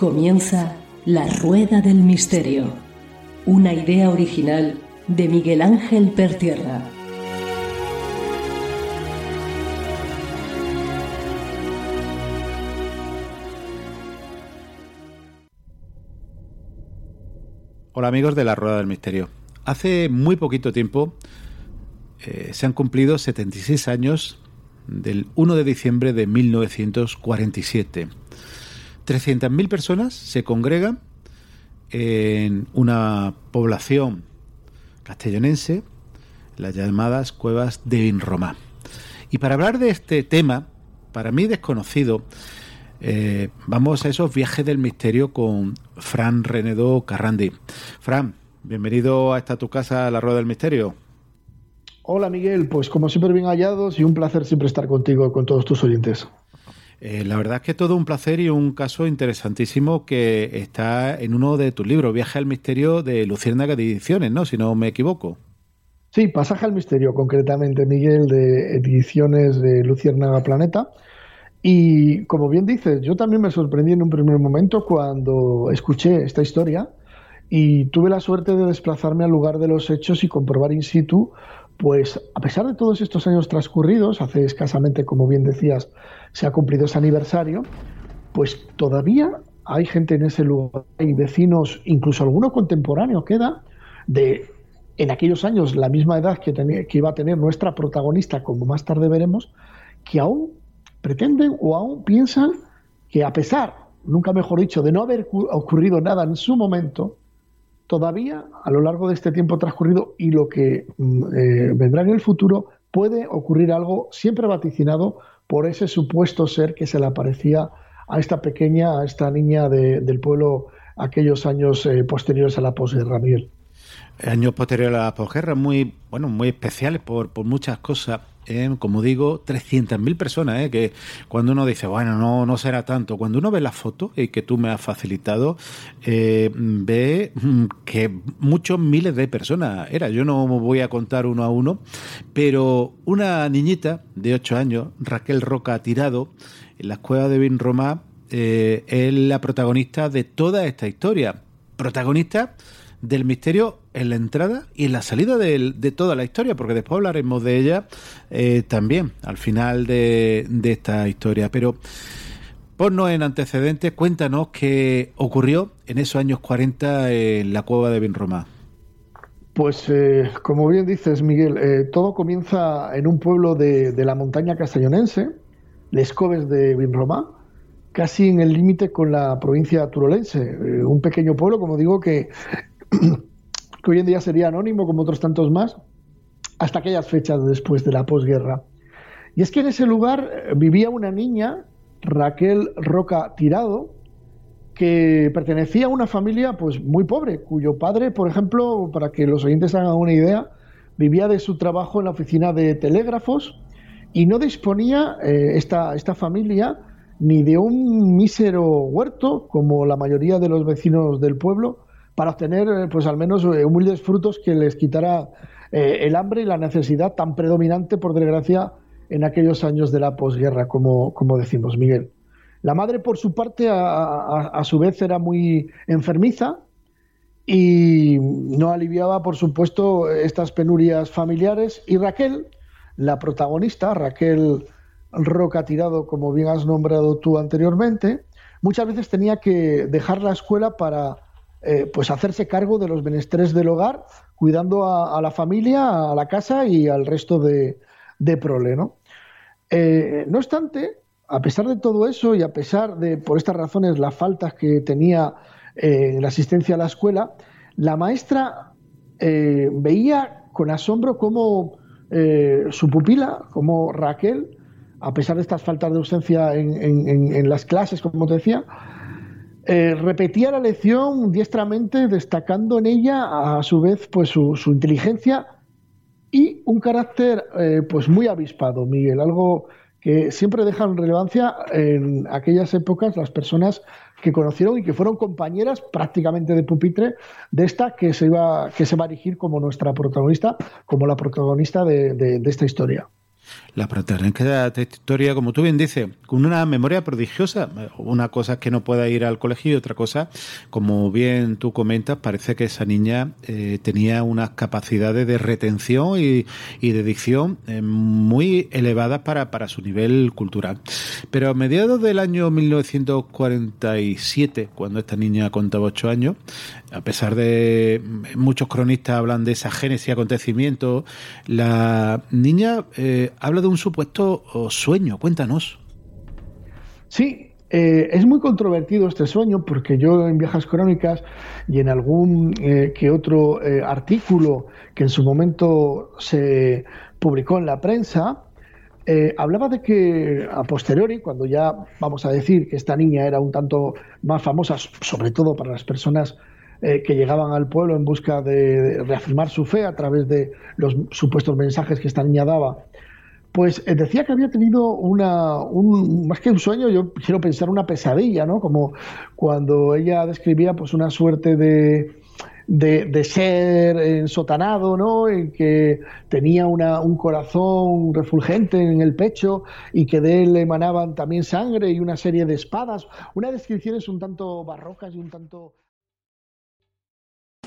Comienza La Rueda del Misterio, una idea original de Miguel Ángel Pertierra. Hola amigos de La Rueda del Misterio. Hace muy poquito tiempo eh, se han cumplido 76 años del 1 de diciembre de 1947. 300.000 personas se congregan en una población castellonense, las llamadas cuevas de Vinromá. Y para hablar de este tema, para mí desconocido, eh, vamos a esos viajes del misterio con Fran Renedo Carrandi. Fran, bienvenido a esta tu casa, la Rueda del Misterio. Hola Miguel, pues como siempre bien hallados y un placer siempre estar contigo con todos tus oyentes. Eh, la verdad es que todo un placer y un caso interesantísimo que está en uno de tus libros, Viaje al Misterio de Luciérnaga de Ediciones, ¿no? Si no me equivoco. Sí, Pasaje al Misterio, concretamente, Miguel, de Ediciones de Luciérnaga Planeta. Y como bien dices, yo también me sorprendí en un primer momento cuando escuché esta historia y tuve la suerte de desplazarme al lugar de los hechos y comprobar in situ pues a pesar de todos estos años transcurridos, hace escasamente, como bien decías, se ha cumplido ese aniversario, pues todavía hay gente en ese lugar, hay vecinos, incluso alguno contemporáneo queda, de en aquellos años la misma edad que, que iba a tener nuestra protagonista, como más tarde veremos, que aún pretenden o aún piensan que a pesar, nunca mejor dicho, de no haber ocurrido nada en su momento, todavía a lo largo de este tiempo transcurrido y lo que mm, eh, vendrá en el futuro puede ocurrir algo siempre vaticinado por ese supuesto ser que se le aparecía a esta pequeña, a esta niña del pueblo aquellos años eh, posteriores a la posguerra, Miguel. Años posteriores a la posguerra, muy, bueno, muy especiales por, por muchas cosas como digo, 300.000 personas, ¿eh? que cuando uno dice, bueno, no, no será tanto, cuando uno ve la foto y que tú me has facilitado, eh, ve mm, que muchos miles de personas era. Yo no voy a contar uno a uno, pero una niñita de 8 años, Raquel Roca Tirado, en la escuela de Bin Roma, eh, es la protagonista de toda esta historia. Protagonista del misterio en la entrada y en la salida de, toda la historia, porque después hablaremos de ella eh, también al final de, esta historia. Pero ponnos en antecedentes, cuéntanos qué ocurrió en esos años 40 en la cueva de Vinromá. Pues eh, como bien dices, Miguel, eh, todo comienza en un pueblo de, la montaña castellonense, Les Coves de Vinromá, casi en el límite con la provincia turolense. un pequeño pueblo, como digo, que que hoy en día sería anónimo como otros tantos más, hasta aquellas fechas después de la posguerra. Y es que en ese lugar eh, vivía una niña, Raquel Roca Tirado, que pertenecía a una familia pues muy pobre, cuyo padre, por ejemplo, para que los oyentes hagan una idea, vivía de su trabajo en la oficina de telégrafos y no disponía eh, esta, esta familia ni de un mísero huerto, como la mayoría de los vecinos del pueblo, para obtener eh, pues al menos eh, humildes frutos que les quitara eh, el hambre y la necesidad tan predominante, por desgracia, en aquellos años de la posguerra, como, como decimos, Miguel. La madre, por su parte, a, su vez era muy enfermiza y no aliviaba, por supuesto, estas penurias familiares. Y Raquel, la protagonista, Raquel Roca Tirado, como bien has nombrado tú anteriormente, muchas veces tenía que dejar la escuela para eh, pues hacerse cargo de los menesteres del hogar, cuidando a, la familia, a la casa y al resto de, de prole, ¿no? Eh, no obstante, a pesar de todo eso y a pesar de, por estas razones, las faltas que tenía eh, en la asistencia a la escuela, la maestra veía con asombro cómo su pupila, como Raquel, a pesar de estas faltas de ausencia en, en las clases, como te decía, eh, repetía la lección diestramente, destacando en ella a su vez pues su, inteligencia y un carácter eh, pues muy avispado, Miguel, algo que siempre deja en relevancia en aquellas épocas las personas que conocieron y que fueron compañeras prácticamente de pupitre de esta que se iba que se va a erigir como nuestra protagonista, como la protagonista de esta historia. La protagonista de esta historia, como tú bien dices, con una memoria prodigiosa. Una cosa es que no pueda ir al colegio y otra cosa, como bien tú comentas, parece que esa niña eh, tenía unas capacidades de retención y, de dicción eh, muy elevadas para, para su nivel cultural. Pero a mediados del año 1947, cuando esta niña contaba ocho años, a pesar de muchos cronistas hablan de esa génesis y acontecimientos, la niña eh, habla de un supuesto sueño. Cuéntanos. Sí, eh, es muy controvertido este sueño porque yo en Viejas Crónicas y en algún eh, que otro artículo que en su momento se publicó en la prensa, hablaba de que a posteriori, cuando ya vamos a decir que esta niña era un tanto más famosa, sobre todo para las personas eh, que llegaban al pueblo en busca de, reafirmar su fe a través de los supuestos mensajes que esta niña daba, pues eh, decía que había tenido una, un, más que un sueño, yo quiero pensar una pesadilla, ¿no? Como cuando ella describía pues una suerte de, de, ser ensotanado, ¿no? En que tenía una, un corazón refulgente en el pecho y que de él emanaban también sangre y una serie de espadas. Una descripciones un tanto barrocas y un tanto...